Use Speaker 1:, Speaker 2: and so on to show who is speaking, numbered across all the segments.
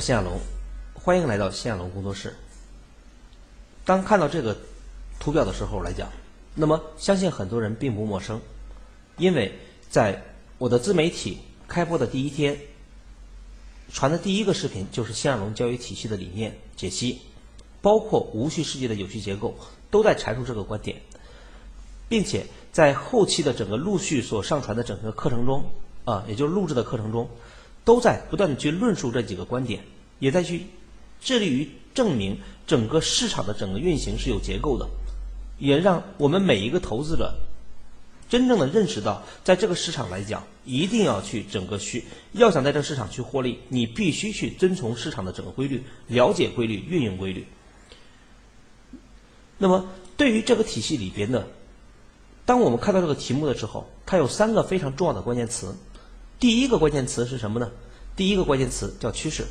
Speaker 1: 大家好，我是谢亚龙，欢迎来到谢亚龙工作室。当看到这个图表的时候来讲，那么相信很多人并不陌生，因为在我的自媒体开播的第一天，传的第一个视频就是谢亚龙教育体系的理念解析，包括无序世界的有序结构，都在阐述这个观点，并且在后期的整个陆续所上传的整个课程中，啊，也就是录制的课程中。都在不断的去论述这几个观点，也在去致力于证明整个市场的整个运行是有结构的，也让我们每一个投资者真正的认识到，在这个市场来讲，一定要去整个去，要想在这个市场去获利，你必须去遵从市场的整个规律，了解规律，运用规律。那么，对于这个体系里边的，当我们看到这个题目的时候，它有三个非常重要的关键词。第一个关键词是什么呢？第一个关键词叫趋势，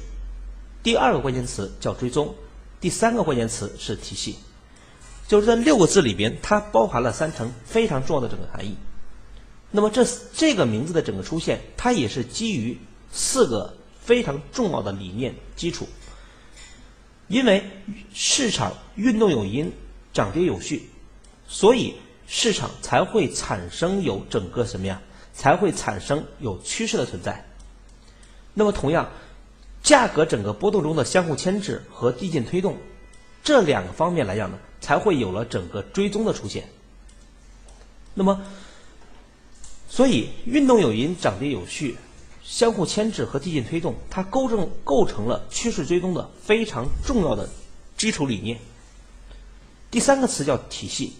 Speaker 1: 第二个关键词叫追踪，第三个关键词是体系。就是这六个字里边，它包含了三层非常重要的整个含义。那么这这个名字的整个出现，它也是基于四个非常重要的理念基础。因为市场运动有因，涨跌有序，所以市场才会产生有整个什么呀？才会产生有趋势的存在。那么，同样，价格整个波动中的相互牵制和递进推动这两个方面来讲呢，才会有了整个追踪的出现。那么，所以运动有因，涨跌有序，相互牵制和递进推动，它构成构成了趋势追踪的非常重要的基础理念。第三个词叫体系，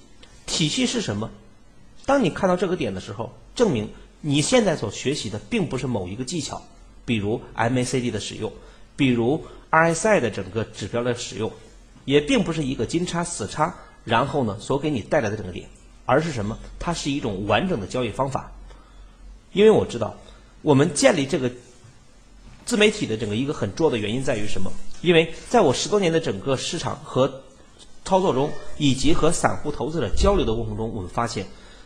Speaker 1: 体系是什么？当你看到这个点的时候，证明。你现在所学习的并不是某一个技巧，比如 MACD 的使用，比如 RSI 的整个指标的使用，也并不是一个金叉死叉，然后呢所给你带来的整个点，而是什么？它是一种完整的交易方法。因为我知道，我们建立这个自媒体的整个一个很重要的原因在于什么？因为在我十多年的整个市场和操作中，以及和散户投资者交流的过程中，我们发现，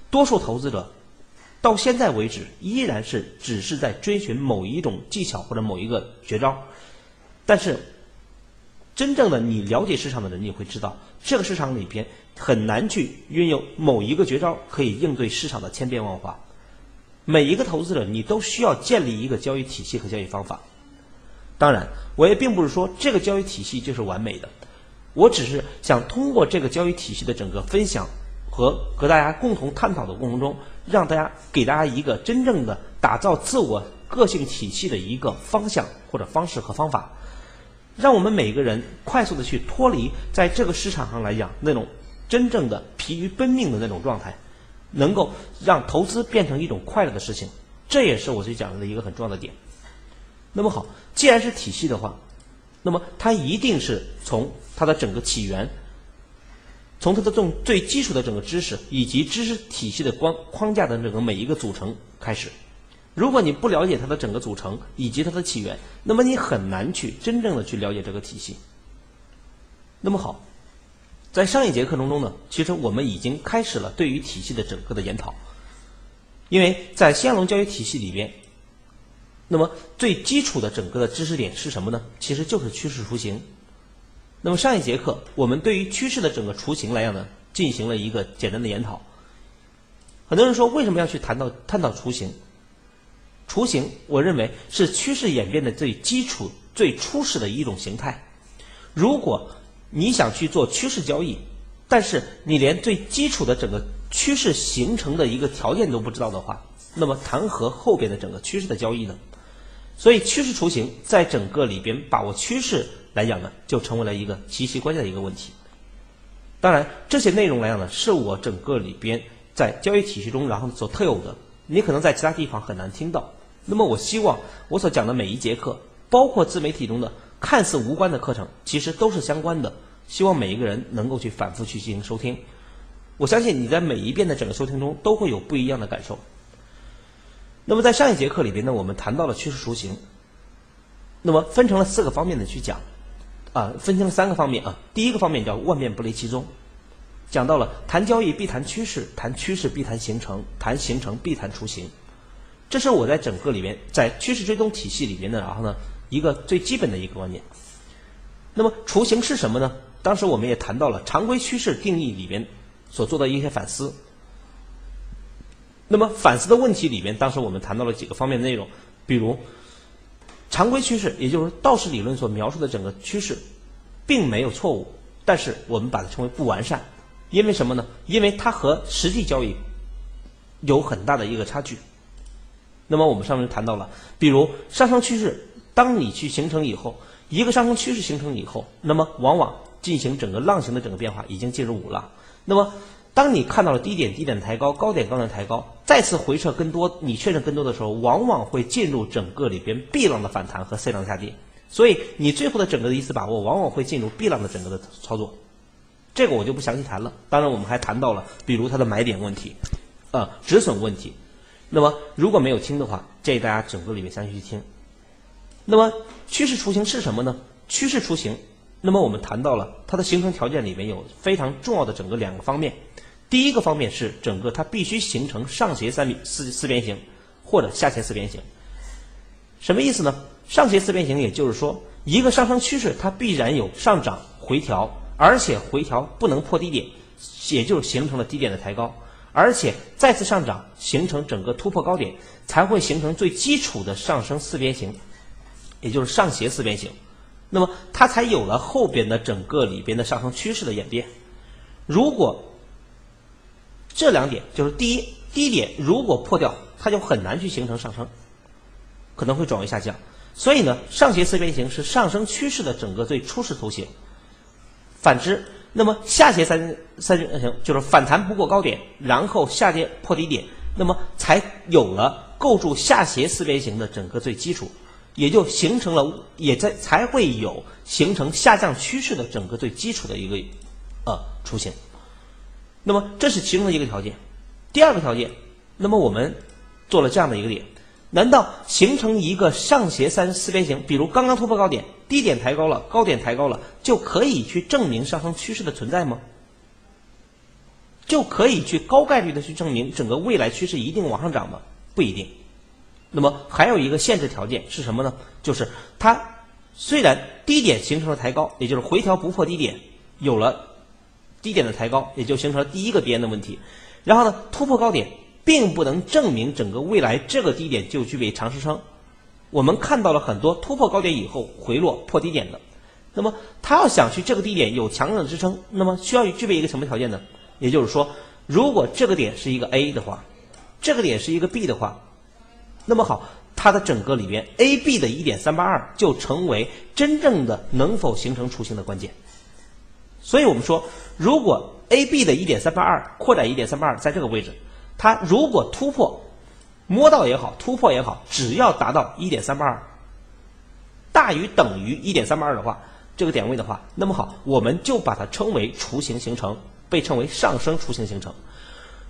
Speaker 1: 多数投资者。到现在为止，依然是只是在追寻某一种技巧或者某一个绝招，但是真正的你了解市场的人，你会知道，这个市场里边很难去运用某一个绝招可以应对市场的千变万化。每一个投资者，你都需要建立一个交易体系和交易方法。当然，我也并不是说这个交易体系就是完美的，我只是想通过这个交易体系的整个分享。和和大家共同探讨的过程中，让大家给大家一个真正的打造自我个性体系的一个方向或者方式和方法，让我们每个人快速的去脱离在这个市场上来讲那种真正的疲于奔命的那种状态，能够让投资变成一种快乐的事情，这也是我最讲的一个很重要的点。那么好，既然是体系的话，那么它一定是从它的整个起源。从它的这种最基础的整个知识以及知识体系的框框架的整个每一个组成开始，如果你不了解它的整个组成以及它的起源，那么你很难去真正的去了解这个体系。那么好，在上一节课程中呢，其实我们已经开始了对于体系的整个的研讨，因为在新龙教育体系里边，那么最基础的整个的知识点是什么呢？其实就是趋势图形。那么上一节课，我们对于趋势的整个雏形来讲呢，进行了一个简单的研讨。很多人说，为什么要去谈到探讨雏形？雏形，我认为是趋势演变的最基础、最初始的一种形态。如果你想去做趋势交易，但是你连最基础的整个趋势形成的一个条件都不知道的话，那么谈何后边的整个趋势的交易呢？所以，趋势雏形在整个里边把握趋势。来讲呢，就成为了一个极其关键的一个问题。当然，这些内容来讲呢，是我整个里边在交易体系中然后所特有的，你可能在其他地方很难听到。那么，我希望我所讲的每一节课，包括自媒体中的看似无关的课程，其实都是相关的。希望每一个人能够去反复去进行收听。我相信你在每一遍的整个收听中都会有不一样的感受。那么，在上一节课里边呢，我们谈到了趋势雏形，那么分成了四个方面的去讲。啊，分清了三个方面啊。第一个方面叫万变不离其宗，讲到了谈交易必谈趋势，谈趋势必谈形成，谈形成必谈雏形。这是我在整个里面在趋势追踪体系里面的，然后呢一个最基本的一个观念。那么雏形是什么呢？当时我们也谈到了常规趋势定义里边所做的一些反思。那么反思的问题里面，当时我们谈到了几个方面的内容，比如常规趋势，也就是道氏理论所描述的整个趋势，并没有错误，但是我们把它称为不完善，因为什么呢？因为它和实际交易有很大的一个差距。那么我们上面谈到了，比如上升趋势，当你去形成以后，一个上升趋势形成以后，那么往往进行整个浪形的整个变化已经进入五浪。那么当你看到了低点低点抬高，高点高点抬高，再次回撤更多，你确认更多的时候，往往会进入整个里边 B 浪的反弹和 C 浪下跌。所以你最后的整个的一次把握，往往会进入 B 浪的整个的操作。这个我就不详细谈了。当然我们还谈到了，比如它的买点问题，啊止损问题。那么如果没有听的话，建议大家整个里面详细去听。那么趋势雏形是什么呢？趋势雏形，那么我们谈到了它的形成条件里面有非常重要的整个两个方面。第一个方面是整个它必须形成上斜三四四边形或者下斜四边形。什么意思呢？上斜四边形也就是说，一个上升趋势它必然有上涨回调，而且回调不能破低点，也就是形成了低点的抬高。而且再次上涨，形成整个突破高点，才会形成最基础的上升四边形，也就是上斜四边形。那么它才有了后边的整个里边的上升趋势的演变。如果这两点就是第一低点如果破掉，它就很难去形成上升，可能会转为下降。所以呢，上斜四边形是上升趋势的整个最初始图形。反之。那么下斜三三角形就是反弹不过高点，然后下跌破低点，那么才有了构筑下斜四边形的整个最基础，也就形成了，也在才会有形成下降趋势的整个最基础的一个呃雏形。那么这是其中的一个条件。第二个条件，那么我们做了这样的一个点。难道形成一个上斜三四边形，比如刚刚突破高点，低点抬高了，高点抬高了，就可以去证明上升趋势的存在吗？就可以去高概率的去证明整个未来趋势一定往上涨吗？不一定。那么还有一个限制条件是什么呢？就是它虽然低点形成了抬高，也就是回调不破低点，有了低点的抬高，也就形成了第一个边的问题。然后呢，突破高点。并不能证明整个未来这个低点就具备长支撑。我们看到了很多突破高点以后回落破低点的，那么他要想去这个低点有强的支撑，那么需要具备一个什么条件呢？也就是说，如果这个点是一个 A 的话，这个点是一个 B 的话，那么好，它的整个里边 A、B 的一点三八二就成为真正的能否形成雏形的关键。所以我们说，如果 A、B 的一点三八二扩展一点三八二在这个位置。它如果突破，摸到也好，突破也好，只要达到一点三八二，大于等于一点三八二的话，这个点位的话，那么好，我们就把它称为雏形形成，被称为上升雏形形成。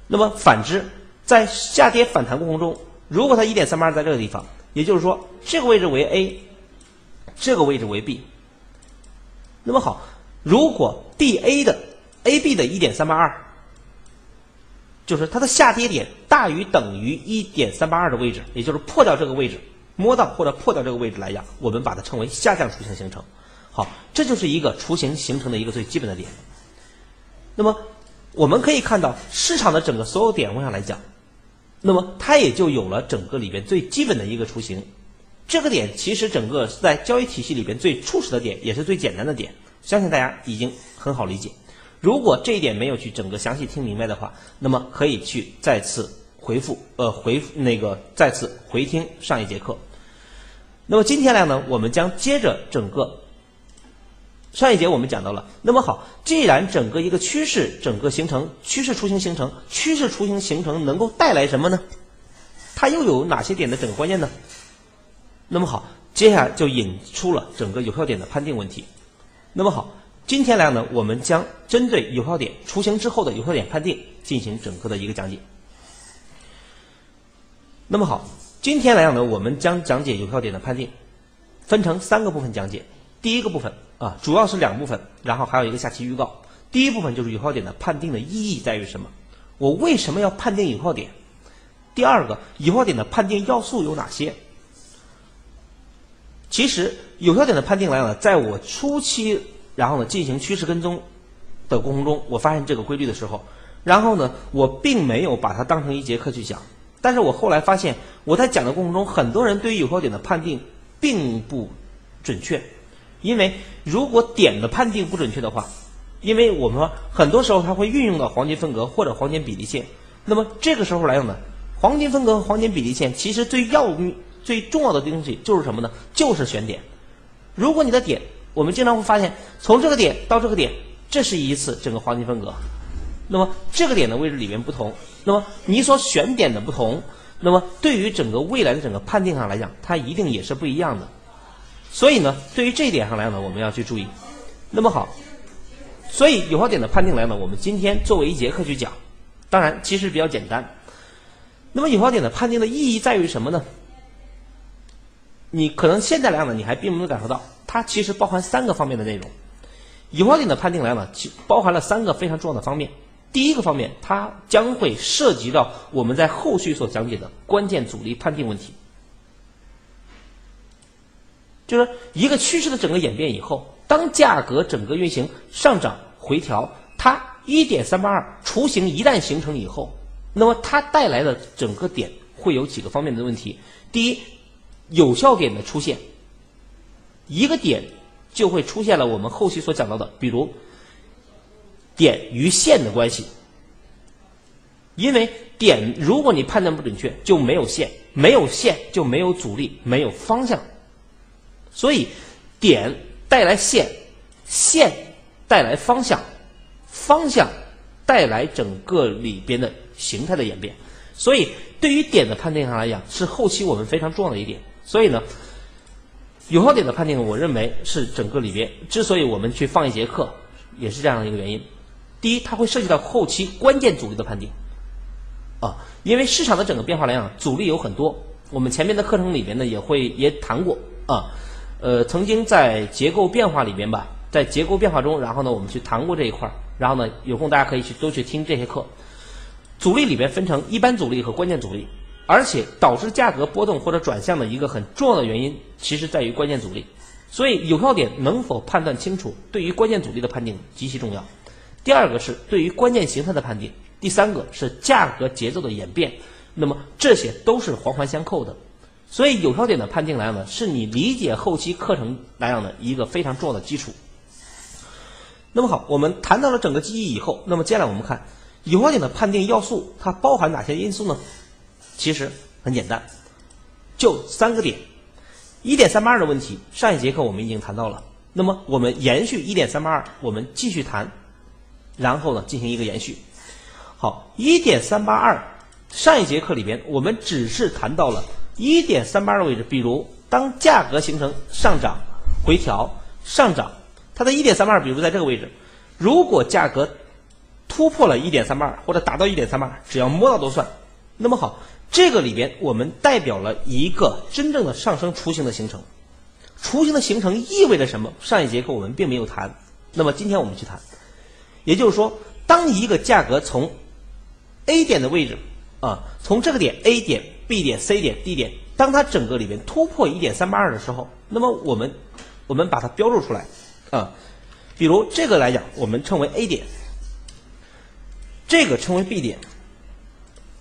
Speaker 1: 那么反之，在下跌反弹过程中，如果它一点三八二在这个地方，也就是说这个位置为 A，这个位置为 B，那么好，如果 B A 的 A B 的一点三八二。就是它的下跌点大于等于一点三八二的位置，也就是破掉这个位置，摸到或者破掉这个位置来讲，我们把它称为下降雏形形成。好，这就是一个雏形形成的一个最基本的点。那么我们可以看到市场的整个所有点位上来讲，那么它也就有了整个里边最基本的一个雏形。这个点其实整个在交易体系里边最初始的点，也是最简单的点，相信大家已经很好理解。如果这一点没有去整个详细听明白的话，那么可以去再次回复，呃，回复那个再次回听上一节课。那么今天来呢，我们将接着整个上一节我们讲到了。那么好，既然整个一个趋势整个形成，趋势雏形形成，趋势雏形形成能够带来什么呢？它又有哪些点的整个关键呢？那么好，接下来就引出了整个有效点的判定问题。那么好。今天来呢，我们将针对有效点雏形之后的有效点判定进行整个的一个讲解。那么好，今天来讲呢，我们将讲解有效点的判定，分成三个部分讲解。第一个部分啊，主要是两部分，然后还有一个下期预告。第一部分就是有效点的判定的意义在于什么？我为什么要判定有效点？第二个，有效点的判定要素有哪些？其实有效点的判定来讲呢，在我初期然后呢进行趋势跟踪的过程中，我发现这个规律的时候，然后呢我并没有把它当成一节课去讲，但是我后来发现我在讲的过程中，很多人对于有效点的判定并不准确，因为如果点的判定不准确的话，因为我们说很多时候它会运用到黄金分割或者黄金比例线，那么这个时候来讲呢，黄金分割和黄金比例线其实最要最重要的东西就是什么呢？就是选点。如果你的点，我们经常会发现从这个点到这个点，这是一次整个黄金分割。那么这个点的位置里面不同，那么你所选点的不同，那么对于整个未来的整个判定上来讲，它一定也是不一样的。所以呢，对于这一点上来讲呢，我们要去注意。那么好。所以有效点的判定来呢，我们今天作为一节课去讲，当然其实比较简单。那么有效点的判定的意义在于什么呢？你可能现在来讲呢，你还并没有感受到，它其实包含三个方面的内容。有效点的判定来呢，其包含了三个非常重要的方面。第一个方面，它将会涉及到我们在后续所讲解的关键阻力判定问题，就是一个趋势的整个演变以后。当价格整个运行上涨回调，它一点三八二雏形一旦形成以后，那么它带来的整个点会有几个方面的问题。第一，有效点的出现，一个点就会出现了我们后期所讲到的，比如点与线的关系。因为点如果你判断不准确，就没有线，没有线就没有阻力，没有方向，所以点。带来线，线带来方向，方向带来整个里边的形态的演变。所以，对于点的判定上来讲，是后期我们非常重要的一点。所以呢，有效点的判定，我认为是整个里边之所以我们去放一节课，也是这样的一个原因。第一，它会涉及到后期关键阻力的判定啊，因为市场的整个变化来讲，阻力有很多。我们前面的课程里边呢，也会也谈过啊。呃，曾经在结构变化里边吧，在结构变化中，然后呢，我们去谈过这一块儿，然后呢，有空大家可以去多去听这些课。阻力里边分成一般阻力和关键阻力，而且导致价格波动或者转向的一个很重要的原因，其实在于关键阻力。所以有效点能否判断清楚，对于关键阻力的判定极其重要。第二个是对于关键形态的判定，第三个是价格节奏的演变，那么这些都是环环相扣的。所以有效点的判定来讲呢，是你理解后期课程来讲的一个非常重要的基础。那么好，我们谈到了整个记忆以后，那么接下来我们看有效点的判定要素，它包含哪些因素呢？其实很简单，就三个点。一点三八二的问题，上一节课我们已经谈到了。那么我们延续一点三八二，我们继续谈，然后呢进行一个延续。好，一点三八二，上一节课里边我们只是谈到了。一点三八的位置，比如当价格形成上涨、回调、上涨，它的一点三八，比如在这个位置，如果价格突破了一点三八二或者达到一点三八二，只要摸到都算。那么好，这个里边我们代表了一个真正的上升雏形的形成。雏形的形成意味着什么？上一节课我们并没有谈，那么今天我们去谈。也就是说，当一个价格从 A 点的位置啊，从这个点 A 点。B 点、C 点、D 点，当它整个里边突破一点三八二的时候，那么我们我们把它标注出来啊，比如这个来讲，我们称为 A 点，这个称为 B 点，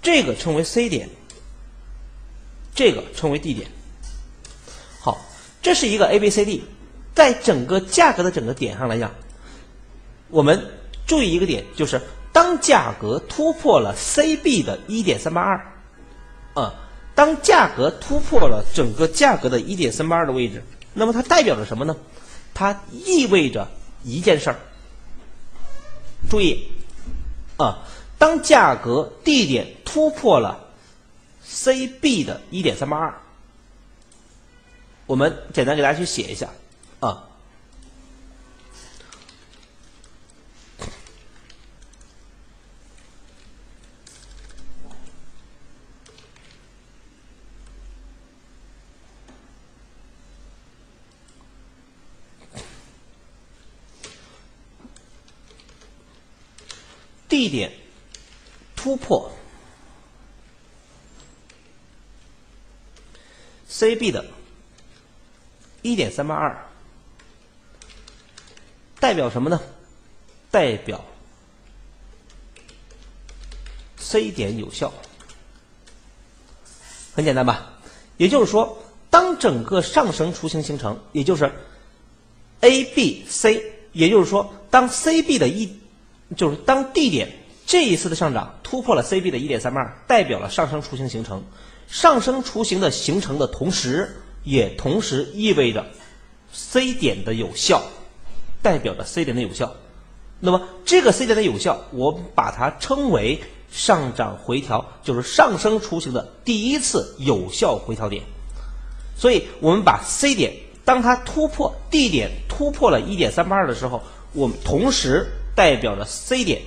Speaker 1: 这个称为 C 点，这个称为 D 点。好，这是一个 A、B、C、D，在整个价格的整个点上来讲，我们注意一个点，就是当价格突破了 C、B 的一点三八二。啊，当价格突破了整个价格的一点三八二的位置，那么它代表着什么呢？它意味着一件事儿。注意，啊，当价格 D 点突破了 CB 的一点三八二，我们简单给大家去写一下，啊。D 点突破 CB 的一点三八二代表什么呢？代表 C 点有效，很简单吧？也就是说，当整个上升雏形形成，也就是 A、B、C，也就是说，当 C、B 的一，就是当 D 点这一次的上涨突破了 C、B 的一点三八二，代表了上升雏形形成。上升雏形的形成的同时，也同时意味着 C 点的有效，代表着 C 点的有效。那么这个 C 点的有效，我把它称为上涨回调，就是上升雏形的第一次有效回调点。所以，我们把 C 点，当它突破 D 点突破了一点三八二的时候，我们同时代表着 C 点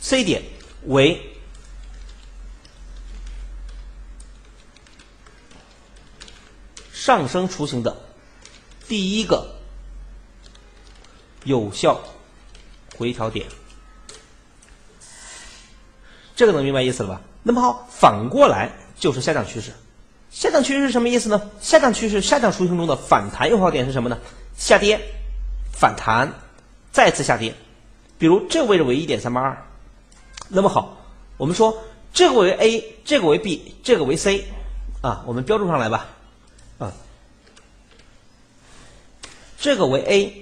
Speaker 1: ，C 点为上升雏形的第一个。有效回调点，这个能明白意思了吧？那么好，反过来就是下降趋势。下降趋势是什么意思呢？下降趋势下降雏形中的反弹有效点是什么呢？下跌，反弹，再次下跌。比如这个位置为一点三八二，那么好，我们说这个为 A，这个为 B，这个为 C，啊，我们标注上来吧，啊，这个为 A。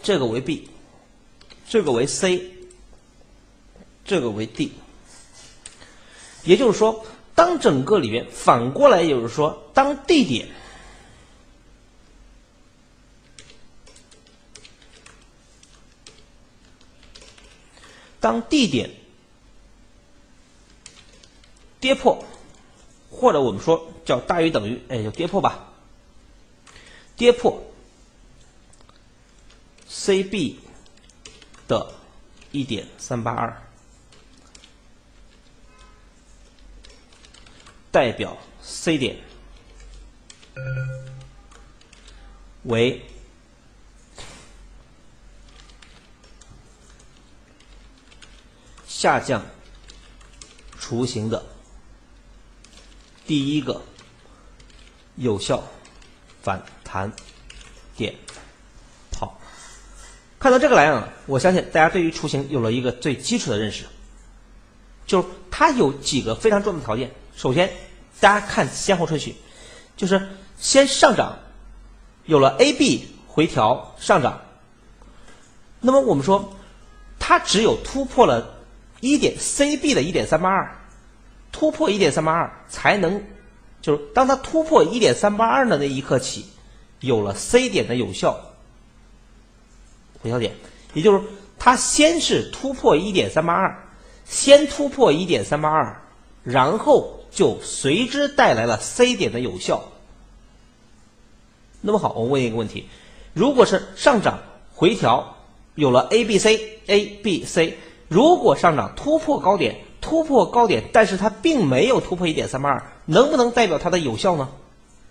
Speaker 1: 这个为 B，这个为 C，这个为 D。也就是说，当整个里面反过来，也就是说，当 D 点当 D 点跌破，或者我们说叫大于等于，哎，就跌破吧，跌破。CB 的一点三八二代表 C 点为下降雏形的第一个有效反弹点。好看到这个来了，我相信大家对于雏形有了一个最基础的认识，就是它有几个非常重要的条件。首先，大家看先后顺序，就是先上涨，有了 A、B 回调上涨，那么我们说它只有突破了一点 C、B 的一点三八二，突破一点三八二才能，就是当它突破一点三八二的那一刻起，有了 C 点的有效。回调点，也就是它先是突破一点三八二，先突破一点三八二，然后就随之带来了 C 点的有效。那么好，我问一个问题：如果是上涨回调有了 A B C A B C，如果上涨突破高点突破高点，但是它并没有突破一点三八二，能不能代表它的有效呢？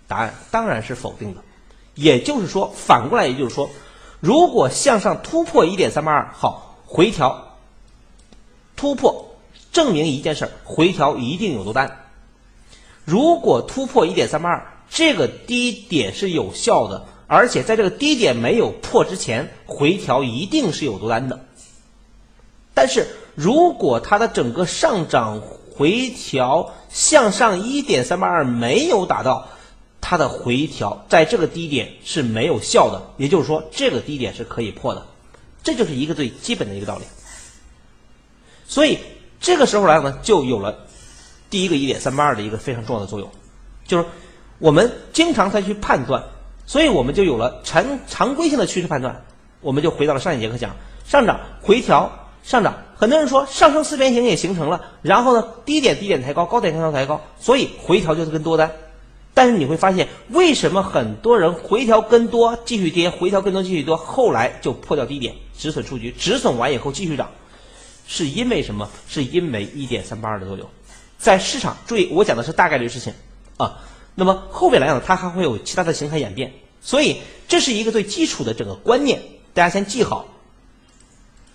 Speaker 1: 答案当然是否定的。也就是说，反过来也就是说。如果向上突破一点三八二，好，回调突破，证明一件事儿，回调一定有多单。如果突破一点三八二，这个低点是有效的，而且在这个低点没有破之前，回调一定是有多单的。但是如果它的整个上涨回调向上一点三八二没有达到。它的回调在这个低点是没有效的，也就是说这个低点是可以破的，这就是一个最基本的一个道理。所以这个时候来呢，就有了第一个一点三八二的一个非常重要的作用，就是我们经常再去判断，所以我们就有了常常规性的趋势判断。我们就回到了上一节课讲上涨回调上涨，很多人说上升四边形也形成了，然后呢低点低点抬高，高点高点抬高，所以回调就是跟多单。但是你会发现，为什么很多人回调跟多继续跌，回调跟多继续多，后来就破掉低点，止损出局，止损完以后继续涨，是因为什么？是因为一点三八二的作用，在市场注意，我讲的是大概率事情啊。那么后面来讲，它还会有其他的形态演变，所以这是一个最基础的整个观念，大家先记好。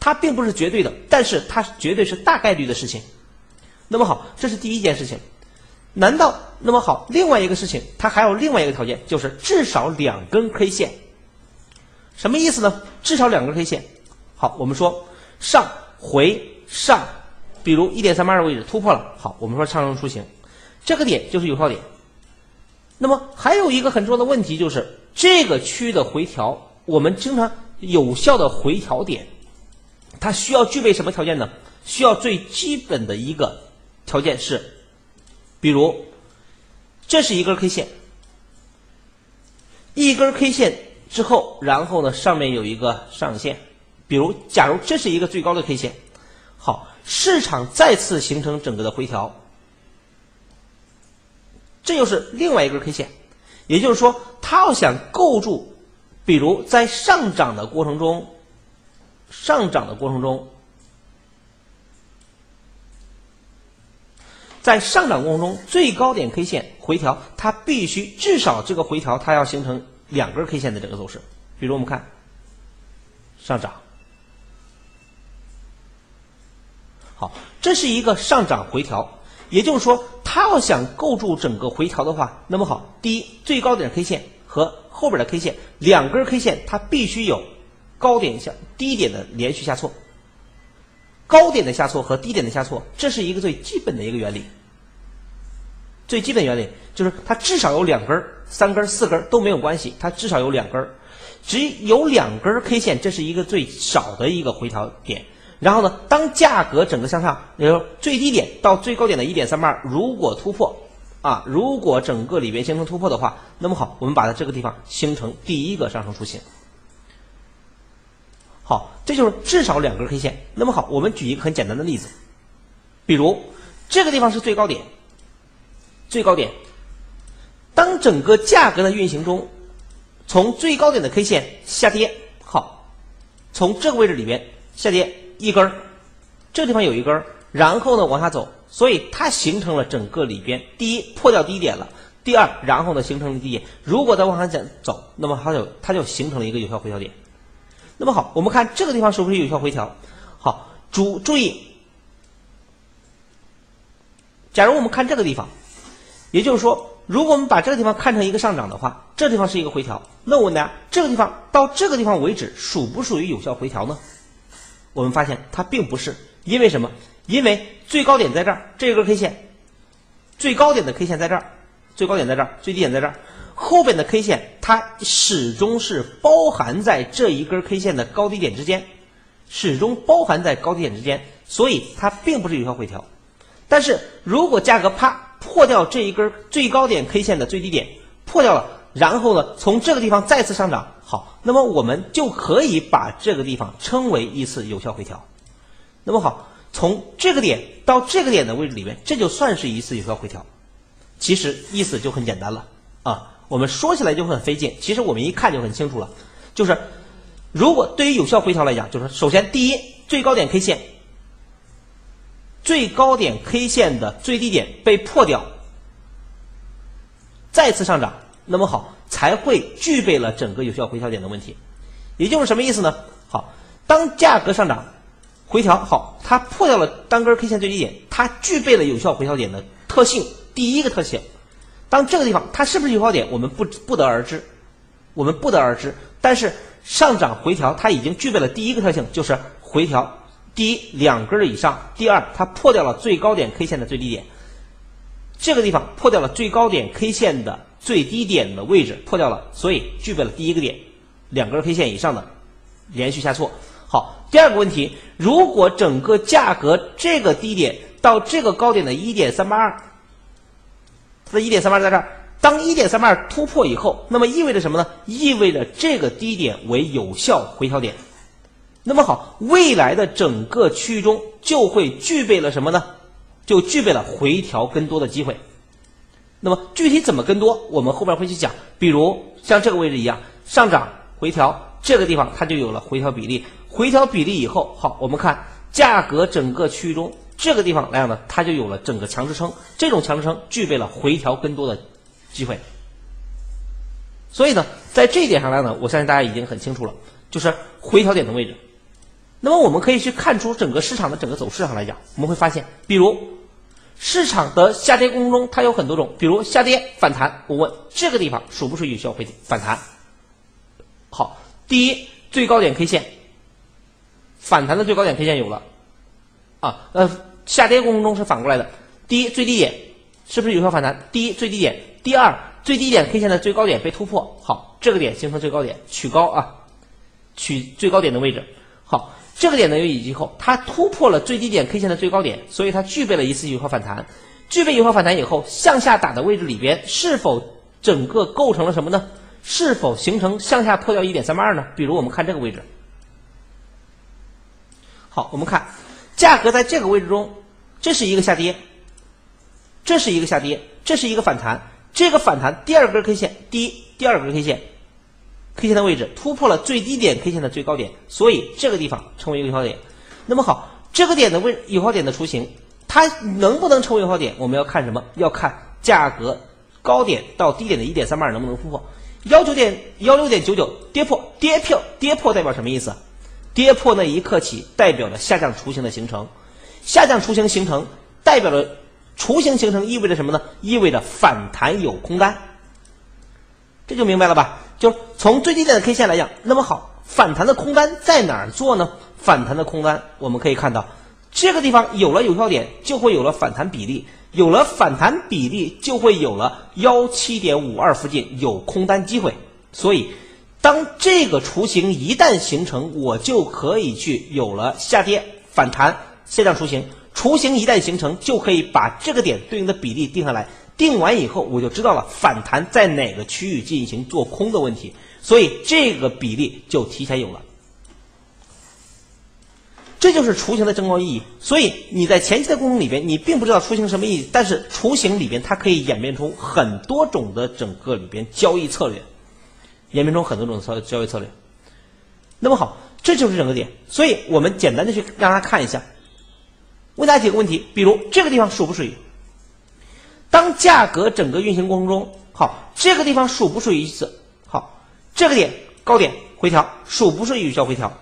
Speaker 1: 它并不是绝对的，但是它绝对是大概率的事情。那么好，这是第一件事情。难道那么好？另外一个事情，它还有另外一个条件，就是至少两根 K 线。什么意思呢？至少两根 K 线。好，我们说上回上，比如一点三八的位置突破了，好，我们说上升雏形，这个点就是有效点。那么还有一个很重要的问题就是，这个区域的回调，我们经常有效的回调点，它需要具备什么条件呢？需要最基本的一个条件是。比如，这是一根 K 线，一根 K 线之后，然后呢，上面有一个上限。比如，假如这是一个最高的 K 线，好，市场再次形成整个的回调，这又是另外一根 K 线。也就是说，它要想构筑，比如在上涨的过程中，上涨的过程中。在上涨过程中，最高点 K 线回调，它必须至少这个回调它要形成两根 K 线的这个走势。比如我们看上涨，好，这是一个上涨回调，也就是说，它要想构筑整个回调的话，那么好，第一，最高点 K 线和后边的 K 线两根 K 线，它必须有高点下低点的连续下挫。高点的下挫和低点的下挫，这是一个最基本的一个原理。最基本原理就是它至少有两根、三根、四根都没有关系，它至少有两根，只有两根 K 线，这是一个最少的一个回调点。然后呢，当价格整个向上，也就最低点到最高点的一点三八二，如果突破啊，如果整个里边形成突破的话，那么好，我们把它这个地方形成第一个上升雏形。好，这就是至少两根 K 线。那么好，我们举一个很简单的例子，比如这个地方是最高点，最高点。当整个价格的运行中，从最高点的 K 线下跌，好，从这个位置里边下跌一根，这个地方有一根，然后呢往下走，所以它形成了整个里边第一破掉低点了，第二，然后呢形成了低点。如果再往下走走，那么它就它就形成了一个有效回调点。那么好，我们看这个地方是不是有效回调？好，注注意，假如我们看这个地方，也就是说，如果我们把这个地方看成一个上涨的话，这地方是一个回调。那我问大家，这个地方到这个地方为止，属不属于有效回调呢？我们发现它并不是，因为什么？因为最高点在这儿，这根 K 线，最高点的 K 线在这儿，最高点在这儿，最低点在这儿。后边的 K 线，它始终是包含在这一根 K 线的高低点之间，始终包含在高低点之间，所以它并不是有效回调。但是如果价格啪破掉这一根最高点 K 线的最低点，破掉了，然后呢从这个地方再次上涨，好，那么我们就可以把这个地方称为一次有效回调。那么好，从这个点到这个点的位置里面，这就算是一次有效回调。其实意思就很简单了啊。我们说起来就很费劲，其实我们一看就很清楚了。就是如果对于有效回调来讲，就是首先第一，最高点 K 线，最高点 K 线的最低点被破掉，再次上涨，那么好才会具备了整个有效回调点的问题。也就是什么意思呢？好，当价格上涨回调好，它破掉了单根 K 线最低点，它具备了有效回调点的特性，第一个特性。当这个地方它是不是有效点，我们不不得而知，我们不得而知。但是上涨回调，它已经具备了第一个特性，就是回调。第一，两根以上；第二，它破掉了最高点 K 线的最低点。这个地方破掉了最高点 K 线的最低点的位置，破掉了，所以具备了第一个点，两根 K 线以上的连续下挫。好，第二个问题，如果整个价格这个低点到这个高点的一点三八二。这一点三八在这儿，当一点三八二突破以后，那么意味着什么呢？意味着这个低点为有效回调点。那么好，未来的整个区域中就会具备了什么呢？就具备了回调跟多的机会。那么具体怎么跟多，我们后边会去讲。比如像这个位置一样，上涨回调，这个地方它就有了回调比例。回调比例以后，好，我们看价格整个区域中。这个地方来讲呢，它就有了整个强支撑，这种强支撑具备了回调更多的机会。所以呢，在这一点上来呢，我相信大家已经很清楚了，就是回调点的位置。那么我们可以去看出整个市场的整个走势上来讲，我们会发现，比如市场的下跌过程中，它有很多种，比如下跌反弹。我问这个地方属不属于有效回反弹？好，第一最高点 K 线反弹的最高点 K 线有了啊，呃，下跌过程中是反过来的。第一最低点是不是有效反弹？第一最低点，第二最低点 K 线的最高点被突破，好，这个点形成最高点，取高啊，取最高点的位置。好，这个点呢有以及后，它突破了最低点 K 线的最高点，所以它具备了一次有效反弹。具备有效反弹以后，向下打的位置里边是否整个构成了什么呢？是否形成向下破掉一点三八二呢？比如我们看这个位置。好，我们看价格在这个位置中，这是一个下跌，这是一个下跌，这是一个反弹。这个反弹第二根 K 线，第一第二根 K 线，K 线的位置突破了最低点 K 线的最高点，所以这个地方成为一个有效点。那么好，这个点的位有效点的雏形，它能不能成为有效点？我们要看什么？要看价格高点到低点的一点三八能不能突破。幺九点幺六点九九跌破，跌破跌破代表什么意思？跌破那一刻起，代表着下降雏形的形成。下降雏形形成，代表着雏形形成意味着什么呢？意味着反弹有空单。这就明白了吧？就从最低点的 K 线来讲，那么好，反弹的空单在哪儿做呢？反弹的空单，我们可以看到这个地方有了有效点，就会有了反弹比例。有了反弹比例，就会有了幺七点五二附近有空单机会。所以，当这个雏形一旦形成，我就可以去有了下跌、反弹、下降雏形。雏形一旦形成，就可以把这个点对应的比例定下来。定完以后，我就知道了反弹在哪个区域进行做空的问题。所以，这个比例就提前有了。这就是雏形的争高意义，所以你在前期的过程里边，你并不知道雏形什么意义，但是雏形里边它可以演变出很多种的整个里边交易策略，演变出很多种交交易策略。那么好，这就是整个点，所以我们简单的去让大家看一下，问大家几个问题，比如这个地方属不属于？当价格整个运行过程中，好，这个地方属不属于一次？好，这个点高点回调属不属于有效回调？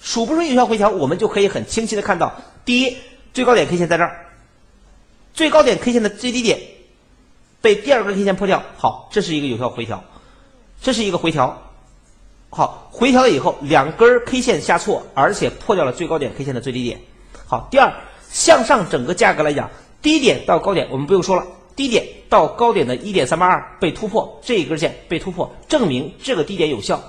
Speaker 1: 属不属于有效回调，我们就可以很清晰的看到，第一，最高点 K 线在这儿，最高点 K 线的最低点被第二根 K 线破掉，好，这是一个有效回调，这是一个回调，好，回调了以后，两根 K 线下挫，而且破掉了最高点 K 线的最低点，好，第二，向上整个价格来讲，低点到高点我们不用说了，低点到高点的一点三八二被突破，这一根线被突破，证明这个低点有效。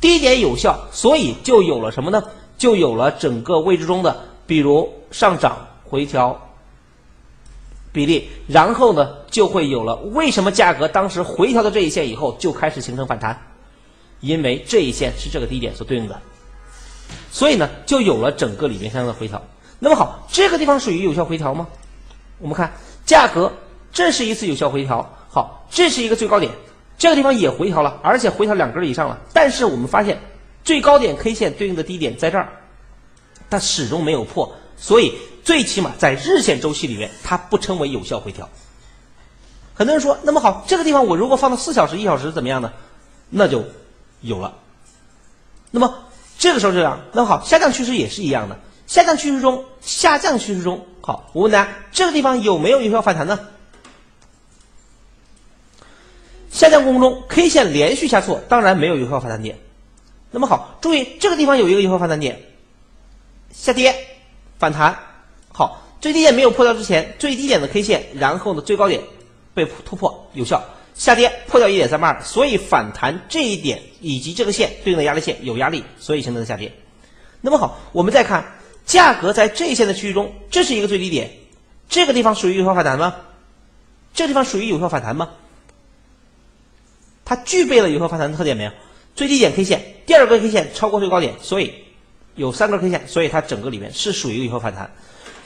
Speaker 1: 低点有效，所以就有了什么呢？就有了整个位置中的，比如上涨、回调比例，然后呢，就会有了为什么价格当时回调到这一线以后就开始形成反弹？因为这一线是这个低点所对应的，所以呢，就有了整个里面相应的回调。那么好，这个地方属于有效回调吗？我们看价格，这是一次有效回调，好，这是一个最高点。这个地方也回调了，而且回调两根以上了。但是我们发现最高点 K 线对应的低点在这儿，它始终没有破，所以最起码在日线周期里面，它不称为有效回调。很多人说，那么好，这个地方我如果放到四小时、一小时怎么样呢？那就有了。那么这个时候这样，那么好，下降趋势也是一样的。下降趋势中，下降趋势中，好，我问大家，这个地方有没有有效反弹呢？下降过程中，K 线连续下挫，当然没有有效反弹点。那么好，注意这个地方有一个有效反弹点，下跌反弹，好，最低点没有破掉之前，最低点的 K 线，然后呢最高点被突破，有效下跌破掉一点三八二，所以反弹这一点以及这个线对应的压力线有压力，所以形成的下跌。那么好，我们再看价格在这一线的区域中，这是一个最低点，这个地方属于有效反弹吗？这地方属于有效反弹吗？它具备了有效反弹的特点没有？最低点 K 线，第二根 K 线超过最高点，所以有三根 K 线，所以它整个里面是属于有效反弹，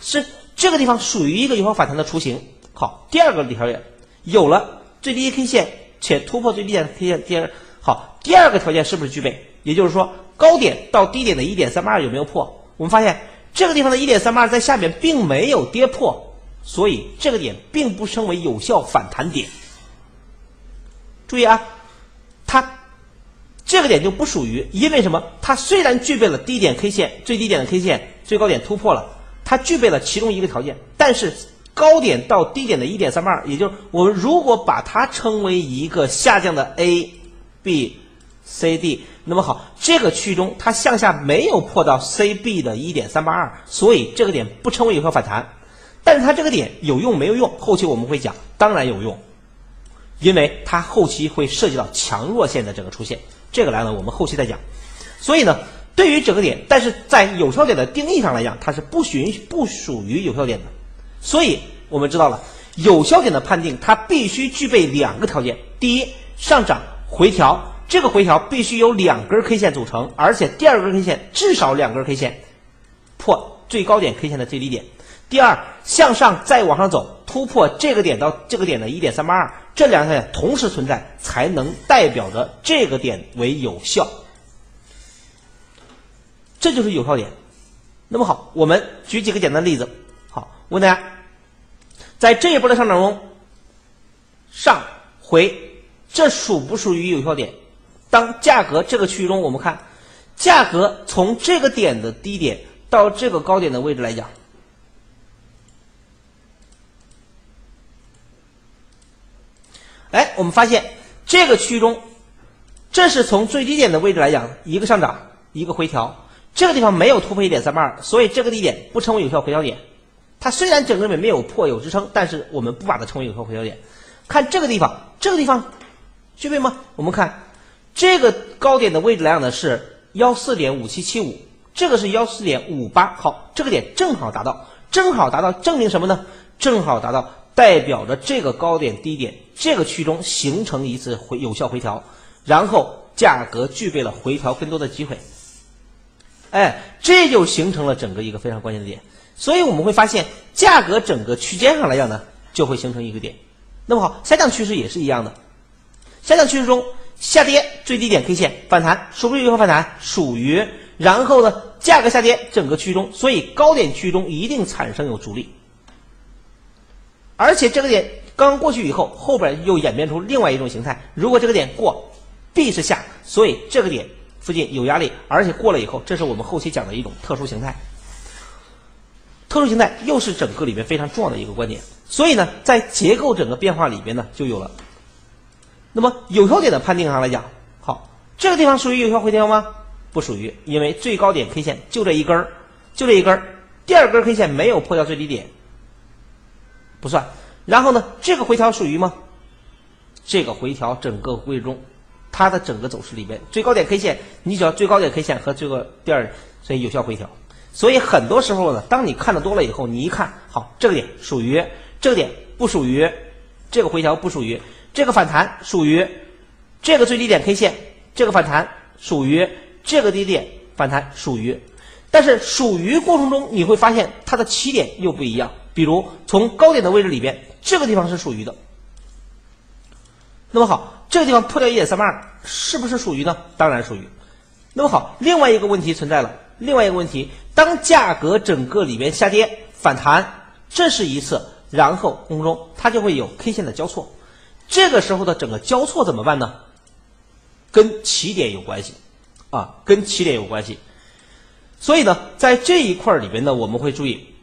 Speaker 1: 是这个地方属于一个有效反弹的雏形。好，第二个条件有了最低 K 线且突破最低点 K 线，第二好，第二个条件是不是具备？也就是说，高点到低点的一点三八二有没有破？我们发现这个地方的一点三八二在下面并没有跌破，所以这个点并不称为有效反弹点。注意啊，它这个点就不属于，因为什么？它虽然具备了低点 K 线、最低点的 K 线、最高点突破了，它具备了其中一个条件，但是高点到低点的一点三八二，也就是我们如果把它称为一个下降的 A、B、C、D，那么好，这个区域中它向下没有破到 C、B 的一点三八二，所以这个点不称为有效反弹。但是它这个点有用没有用？后期我们会讲，当然有用，因为它后期会涉及到强弱线的整个出现，这个来了我们后期再讲。所以呢，对于整个点，但是在有效点的定义上来讲，它是不允许不属于有效点的。所以我们知道了，有效点的判定它必须具备两个条件：第一，上涨回调，这个回调必须由两根 K 线组成，而且第二根 K 线至少两根 K 线破最高点 K 线的最低点。第二，向上再往上走，突破这个点到这个点的一点三八二，这两条线同时存在，才能代表着这个点为有效。这就是有效点。那么好，我们举几个简单的例子。好，问大家，在这一波的上涨中，上回这属不属于有效点？当价格这个区域中，我们看价格从这个点的低点到这个高点的位置来讲。哎，我们发现这个区域中，这是从最低点的位置来讲，一个上涨，一个回调。这个地方没有突破一点三八二，所以这个低点不称为有效回调点。它虽然整个面没有破有支撑，但是我们不把它称为有效回调点。看这个地方，这个地方具备吗？我们看这个高点的位置来讲呢是幺四点五七七五，这个是幺四点五八。好，这个点正好达到，正好达到，证明什么呢？正好达到。代表着这个高点低点这个区中形成一次回有效回调，然后价格具备了回调更多的机会，哎，这就形成了整个一个非常关键的点。所以我们会发现，价格整个区间上来讲呢，就会形成一个点。那么好，下降趋势也是一样的，下降趋势中下跌最低点 K 线反弹，属不属于反弹？属于。然后呢，价格下跌整个区域中，所以高点区域中一定产生有阻力。而且这个点刚过去以后，后边又演变出另外一种形态。如果这个点过，必是下，所以这个点附近有压力，而且过了以后，这是我们后期讲的一种特殊形态。特殊形态又是整个里面非常重要的一个观点。所以呢，在结构整个变化里边呢，就有了。那么有效点的判定上来讲，好，这个地方属于有效回调吗？不属于，因为最高点 K 线就这一根儿，就这一根儿，第二根 K 线没有破掉最低点。不算，然后呢？这个回调属于吗？这个回调整个位置中，它的整个走势里边，最高点 K 线，你只要最高点 K 线和这个第二，所以有效回调。所以很多时候呢，当你看的多了以后，你一看，好，这个点属于，这个点不属于，这个回调不属于，这个反弹属于，这个最低点 K 线，这个反弹属于，这个低点反弹属于，但是属于过程中你会发现它的起点又不一样。比如从高点的位置里边，这个地方是属于的。那么好，这个地方破掉一点三八二，是不是属于呢？当然属于。那么好，另外一个问题存在了。另外一个问题，当价格整个里边下跌反弹，这是一次，然后空中它就会有 K 线的交错。这个时候的整个交错怎么办呢？跟起点有关系啊，跟起点有关系。所以呢，在这一块里边呢，我们会注意。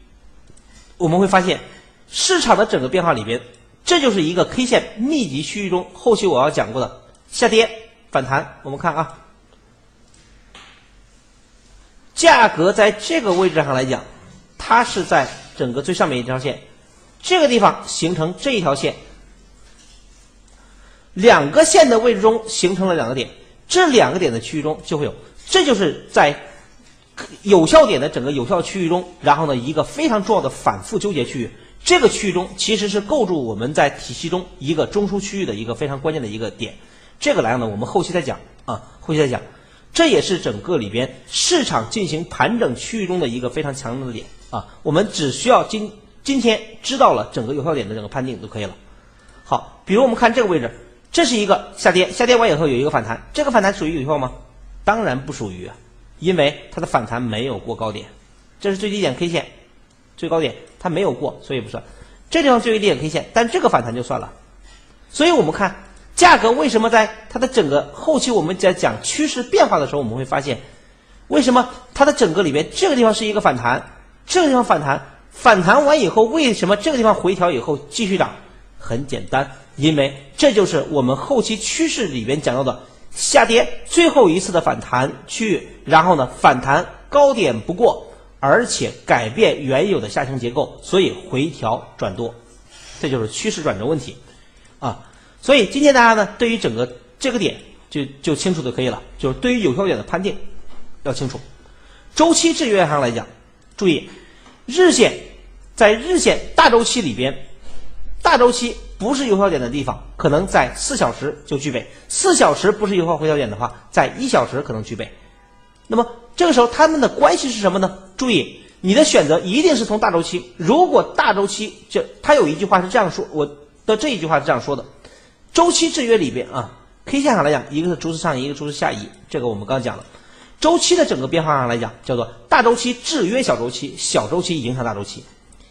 Speaker 1: 我们会发现，市场的整个变化里边，这就是一个 K 线密集区域中，后期我要讲过的下跌反弹。我们看啊，价格在这个位置上来讲，它是在整个最上面一条线，这个地方形成这一条线，两个线的位置中形成了两个点，这两个点的区域中就会有，这就是在。有效点的整个有效区域中，然后呢，一个非常重要的反复纠结区域，这个区域中其实是构筑我们在体系中一个中枢区域的一个非常关键的一个点。这个来讲呢，我们后期再讲啊，后期再讲。这也是整个里边市场进行盘整区域中的一个非常强的点啊。我们只需要今今天知道了整个有效点的整个判定就可以了。好，比如我们看这个位置，这是一个下跌，下跌完以后有一个反弹，这个反弹属于有效吗？当然不属于。因为它的反弹没有过高点，这是最低点 K 线，最高点它没有过，所以不算。这地方最低点 K 线，但这个反弹就算了。所以我们看价格为什么在它的整个后期我们在讲趋势变化的时候，我们会发现，为什么它的整个里面这个地方是一个反弹，这个地方反弹，反弹完以后，为什么这个地方回调以后继续涨？很简单，因为这就是我们后期趋势里边讲到的下跌最后一次的反弹区域，然后呢反弹高点不过，而且改变原有的下行结构，所以回调转多，这就是趋势转折问题啊。所以今天大家呢对于整个这个点就就清楚就可以了，就是对于有效点的判定要清楚。周期制约上来讲，注意日线在日线大周期里边。大周期不是有效点的地方，可能在四小时就具备；四小时不是有效回调点的话，在一小时可能具备。那么这个时候它们的关系是什么呢？注意，你的选择一定是从大周期。如果大周期就它有一句话是这样说，我的这一句话是这样说的：周期制约里边啊，K 线上来讲，一个是逐次上移，一个逐次下移，这个我们刚讲了。周期的整个变化上来讲，叫做大周期制约小周期，小周期影响大周期。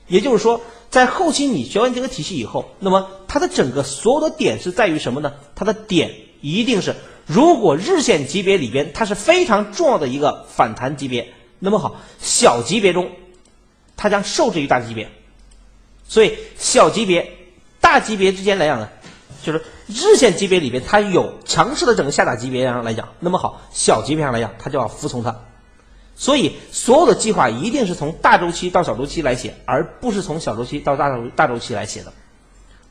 Speaker 1: 也就是说，在后期你学完这个体系以后，那么它的整个所有的点是在于什么呢？它的点一定是，如果日线级别里边它是非常重要的一个反弹级别，那么好，小级别中它将受制于大级别，所以小级别、大级别之间来讲呢，就是日线级别里边它有强势的整个下打级别上来讲，那么好，小级别上来讲它就要服从它。所以，所有的计划一定是从大周期到小周期来写，而不是从小周期到大周大周期来写的，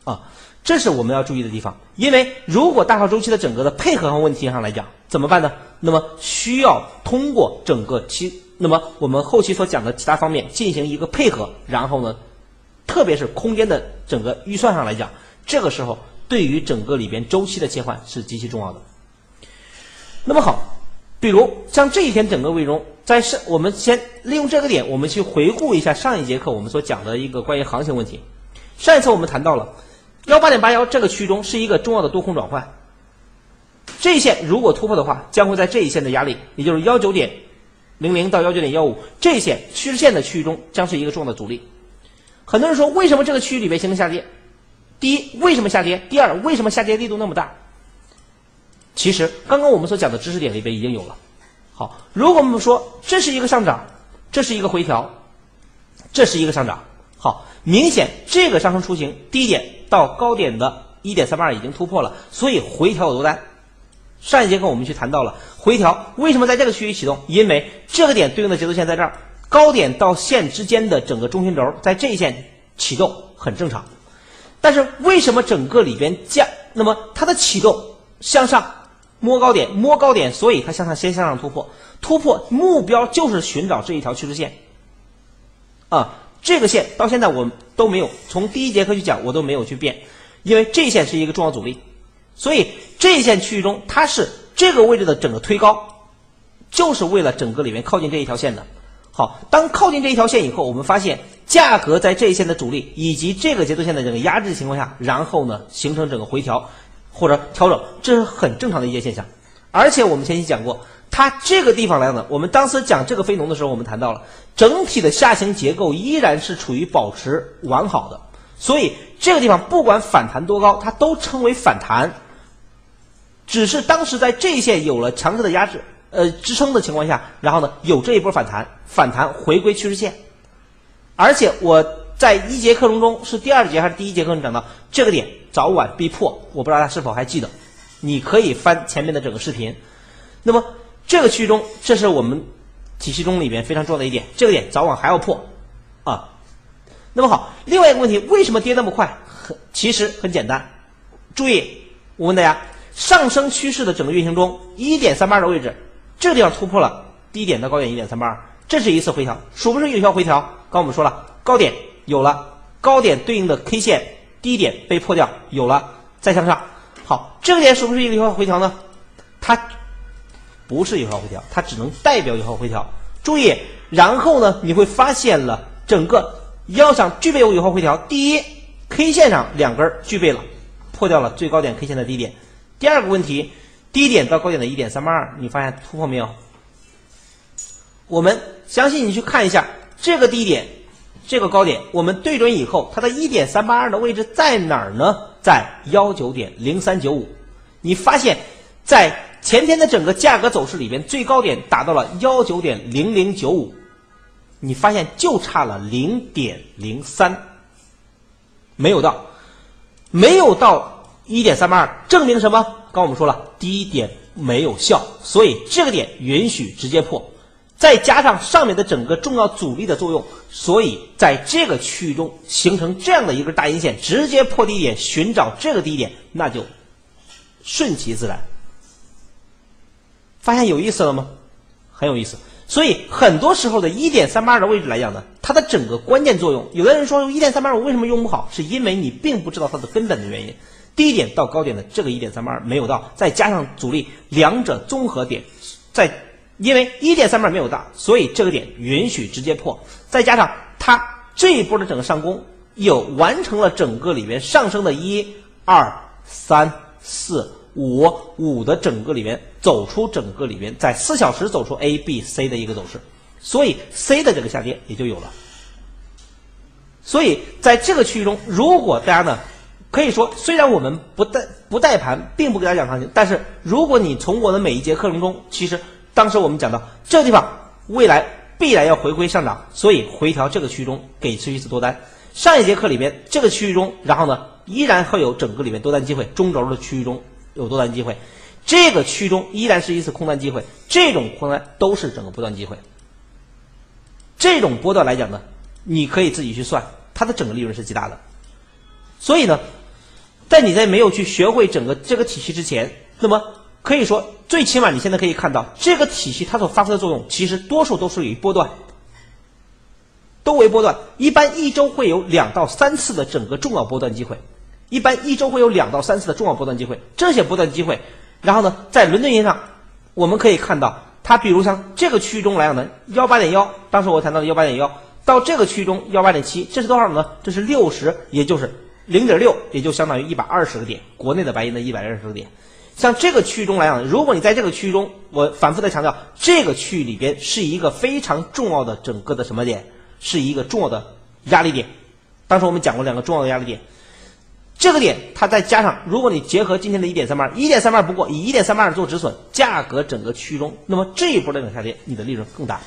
Speaker 1: 啊，这是我们要注意的地方。因为如果大号周期的整个的配合上问题上来讲，怎么办呢？那么需要通过整个期，那么我们后期所讲的其他方面进行一个配合，然后呢，特别是空间的整个预算上来讲，这个时候对于整个里边周期的切换是极其重要的。那么好，比如像这一天整个位中。在上，我们先利用这个点，我们去回顾一下上一节课我们所讲的一个关于行情问题。上一次我们谈到了幺八点八幺这个区域中是一个重要的多空转换，这一线如果突破的话，将会在这一线的压力，也就是幺九点零零到幺九点幺五这一线趋势线的区域中将是一个重要的阻力。很多人说，为什么这个区域里面形成下跌？第一，为什么下跌？第二，为什么下跌力度那么大？其实刚刚我们所讲的知识点里边已经有了。好，如果我们说这是一个上涨，这是一个回调，这是一个上涨，好，明显这个上升雏形低点到高点的一点三八二已经突破了，所以回调有多单。上一节课我们去谈到了回调为什么在这个区域启动，因为这个点对应的节奏线在这儿，高点到线之间的整个中心轴在这一线启动很正常，但是为什么整个里边价，那么它的启动向上？摸高点，摸高点，所以它向上先向上突破，突破目标就是寻找这一条趋势线，啊，这个线到现在我都没有从第一节课去讲，我都没有去变，因为这一线是一个重要阻力，所以这一线区域中它是这个位置的整个推高，就是为了整个里面靠近这一条线的。好，当靠近这一条线以后，我们发现价格在这一线的阻力以及这个节奏线的这个压制情况下，然后呢形成整个回调。或者调整，这是很正常的一些现象，而且我们前期讲过，它这个地方来讲呢，我们当时讲这个非农的时候，我们谈到了整体的下行结构依然是处于保持完好的，所以这个地方不管反弹多高，它都称为反弹，只是当时在这一线有了强势的压制，呃支撑的情况下，然后呢有这一波反弹，反弹回归趋势线，而且我。在一节课程中是第二节还是第一节课中讲到这个点早晚必破，我不知道大家是否还记得？你可以翻前面的整个视频。那么这个区域中，这是我们体系中里边非常重要的一点，这个点早晚还要破啊。那么好，另外一个问题，为什么跌那么快？很其实很简单，注意，我问大家，上升趋势的整个运行中，一点三八的位置，这个地方突破了低点到高点一点三八，这是一次回调，属不属于有效回调？刚我们说了，高点。有了高点对应的 K 线，低点被破掉，有了再向上。好，这个点是不是一个有效回调呢？它不是有效回调，它只能代表有效回调。注意，然后呢，你会发现了整个要想具备有有效回调，第一，K 线上两根具备了，破掉了最高点 K 线的低点。第二个问题，低点到高点的一点三八二，你发现突破没有？我们相信你去看一下这个低点。这个高点我们对准以后，它的一点三八二的位置在哪儿呢？在幺九点零三九五。你发现，在前天的整个价格走势里边，最高点达到了幺九点零零九五。你发现就差了零点零三，没有到，没有到一点三八二，证明什么？刚我们说了，低点没有效，所以这个点允许直接破。再加上上面的整个重要阻力的作用，所以在这个区域中形成这样的一根大阴线，直接破低点，寻找这个低点，那就顺其自然。发现有意思了吗？很有意思。所以很多时候的一点三八二的位置来讲呢，它的整个关键作用，有的人说一点三八二为什么用不好？是因为你并不知道它的根本的原因。低点到高点的这个一点三八二没有到，再加上阻力，两者综合点，在因为一点三八二没有到，所以这个点允许直接破。再加上它这一波的整个上攻，有完成了整个里面上升的一二三四五五的整个里面走出整个里面，在四小时走出 A B C 的一个走势，所以 C 的这个下跌也就有了。所以在这个区域中，如果大家呢。可以说，虽然我们不带不带盘，并不给大家讲行情，但是如果你从我的每一节课程中，其实当时我们讲到这个地方未来必然要回归上涨，所以回调这个区域中给出一次多单。上一节课里边这个区域中，然后呢依然会有整个里面多单机会，中轴的区域中有多单机会，这个区中依然是一次空单机会，这种空单都是整个波段机会。这种波段来讲呢，你可以自己去算，它的整个利润是极大的。所以呢。在你在没有去学会整个这个体系之前，那么可以说，最起码你现在可以看到这个体系它所发挥的作用，其实多数都是于波段，都为波段。一般一周会有两到三次的整个重要波段机会，一般一周会有两到三次的重要波段机会。这些波段机会，然后呢，在伦敦银上，我们可以看到，它比如像这个区域中来讲呢，幺八点幺，当时我谈到的幺八点幺，到这个区域中幺八点七，这是多少呢？这是六十，也就是。零点六也就相当于一百二十个点，国内的白银的一百二十个点。像这个区域中来讲，如果你在这个区域中，我反复的强调，这个区域里边是一个非常重要的整个的什么点，是一个重要的压力点。当时我们讲过两个重要的压力点，这个点它再加上，如果你结合今天的一点三八二，一点三八二不过，以一点三八二做止损，价格整个区域中，那么这一波的下跌，你的利润更大。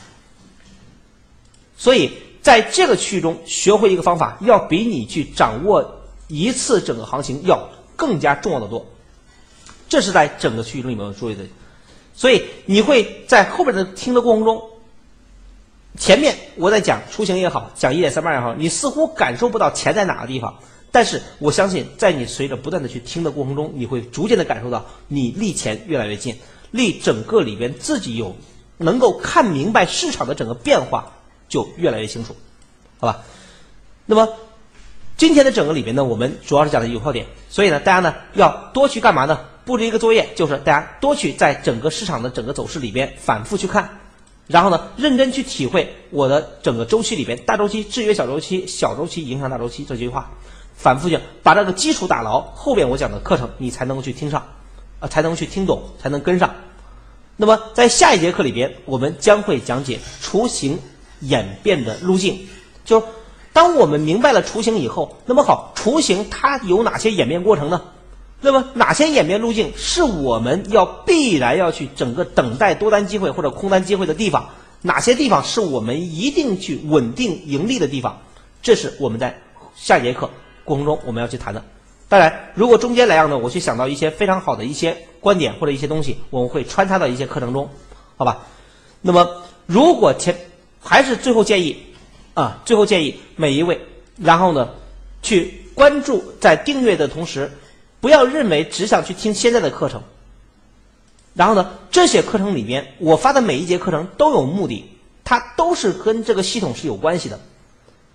Speaker 1: 所以在这个区域中，学会一个方法，要比你去掌握。一次整个行情要更加重要的多，这是在整个区域中你们要注意的。所以你会在后边的听的过程中，前面我在讲雏形也好，讲一点三八也好，你似乎感受不到钱在哪个地方。但是我相信，在你随着不断的去听的过程中，你会逐渐的感受到你离钱越来越近，离整个里边自己有能够看明白市场的整个变化就越来越清楚，好吧？那么。今天的整个里边呢，我们主要是讲的有效点，所以呢，大家呢要多去干嘛呢？布置一个作业，就是大家多去在整个市场的整个走势里边反复去看，然后呢，认真去体会我的整个周期里边大周期制约小周期，小周期影响大周期这句话，反复性把这个基础打牢，后边我讲的课程你才能够去听上，啊，才能去听懂，才能跟上。那么在下一节课里边，我们将会讲解雏形演变的路径，就。当我们明白了雏形以后，那么好，雏形它有哪些演变过程呢？那么哪些演变路径是我们要必然要去整个等待多单机会或者空单机会的地方？哪些地方是我们一定去稳定盈利的地方？这是我们在下节课过程中我们要去谈的。当然，如果中间来样呢，我去想到一些非常好的一些观点或者一些东西，我们会穿插到一些课程中，好吧？那么如果前还是最后建议。啊，最后建议每一位，然后呢，去关注在订阅的同时，不要认为只想去听现在的课程。然后呢，这些课程里边我发的每一节课程都有目的，它都是跟这个系统是有关系的。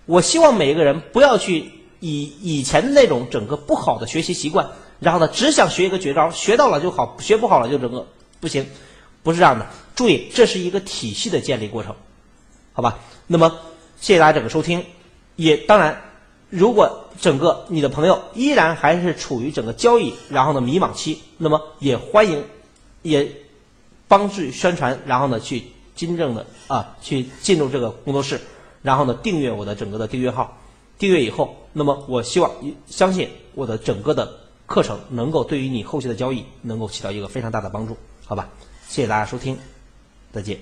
Speaker 1: 我希望每一个人不要去以以前的那种整个不好的学习习惯，然后呢，只想学一个绝招，学到了就好，学不好了就整个不行，不是这样的。注意，这是一个体系的建立过程，好吧？那么。谢谢大家整个收听，也当然，如果整个你的朋友依然还是处于整个交易然后呢迷茫期，那么也欢迎，也帮助宣传，然后呢去真正的啊去进入这个工作室，然后呢订阅我的整个的订阅号，一个月以后，那么我希望相信我的整个的课程能够对于你后期的交易能够起到一个非常大的帮助，好吧？谢谢大家收听，再见。